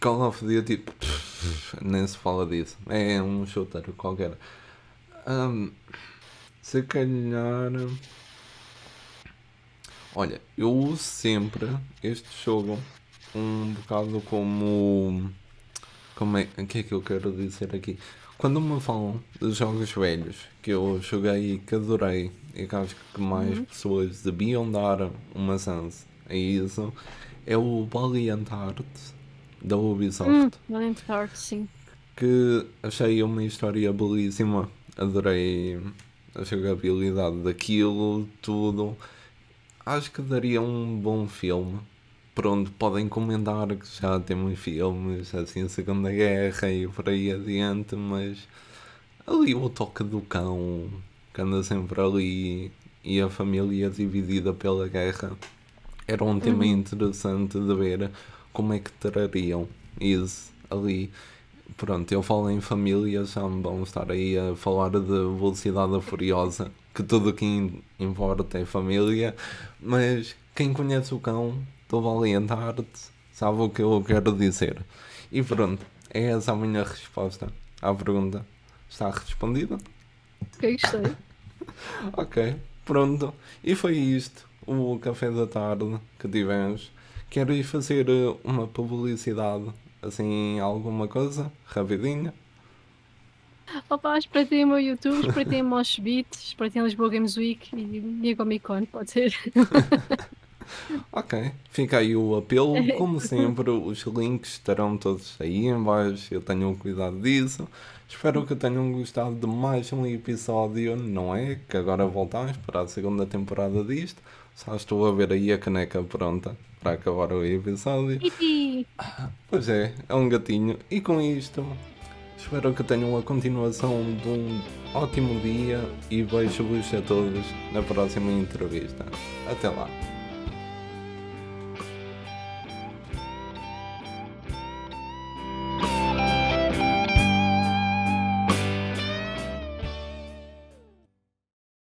Speaker 1: Call of Duty, pff, nem se fala disso. É um shooter qualquer. Um, se calhar. Olha, eu uso sempre este jogo um bocado como. Como é, o que é que eu quero dizer aqui? Quando me falam de jogos velhos que eu joguei e que adorei e que acho que mais uhum. pessoas deviam dar uma chance a isso, é o Valiant Hearts da Ubisoft. Hum,
Speaker 2: Valiant Hearts, sim.
Speaker 1: Que achei uma história belíssima, adorei a jogabilidade daquilo, tudo. Acho que daria um bom filme. Pronto, podem comentar que já temos filmes assim, a Segunda Guerra e por aí adiante, mas ali o toque do cão que anda sempre ali e a família dividida pela guerra era um tema uhum. interessante de ver como é que trariam isso ali. Pronto, eu falo em família, já me vão estar aí a falar de velocidade furiosa, que tudo que importa é família, mas quem conhece o cão do Valiant Hearts sabe o que eu quero dizer. E pronto, é essa a minha resposta à pergunta. Está respondida?
Speaker 2: Ok, gostei.
Speaker 1: ok, pronto. E foi isto, o café da tarde que tivemos. Quero ir fazer uma publicidade Assim, alguma coisa? Rapidinho?
Speaker 2: Opa, espreitei o meu YouTube, espreitei o Mosh Beat, espreitei a Lisboa Games Week e, e a Comic Con, pode ser.
Speaker 1: ok, fica aí o apelo. Como sempre, os links estarão todos aí em baixo. Eu tenho cuidado disso. Espero que tenham gostado de mais um episódio, não é? Que agora voltamos para a segunda temporada disto. Só estou a ver aí a caneca pronta para acabar o episódio. Pois é, é um gatinho. E com isto, espero que tenham a continuação de um ótimo dia e vejo-vos a todos na próxima entrevista. Até lá.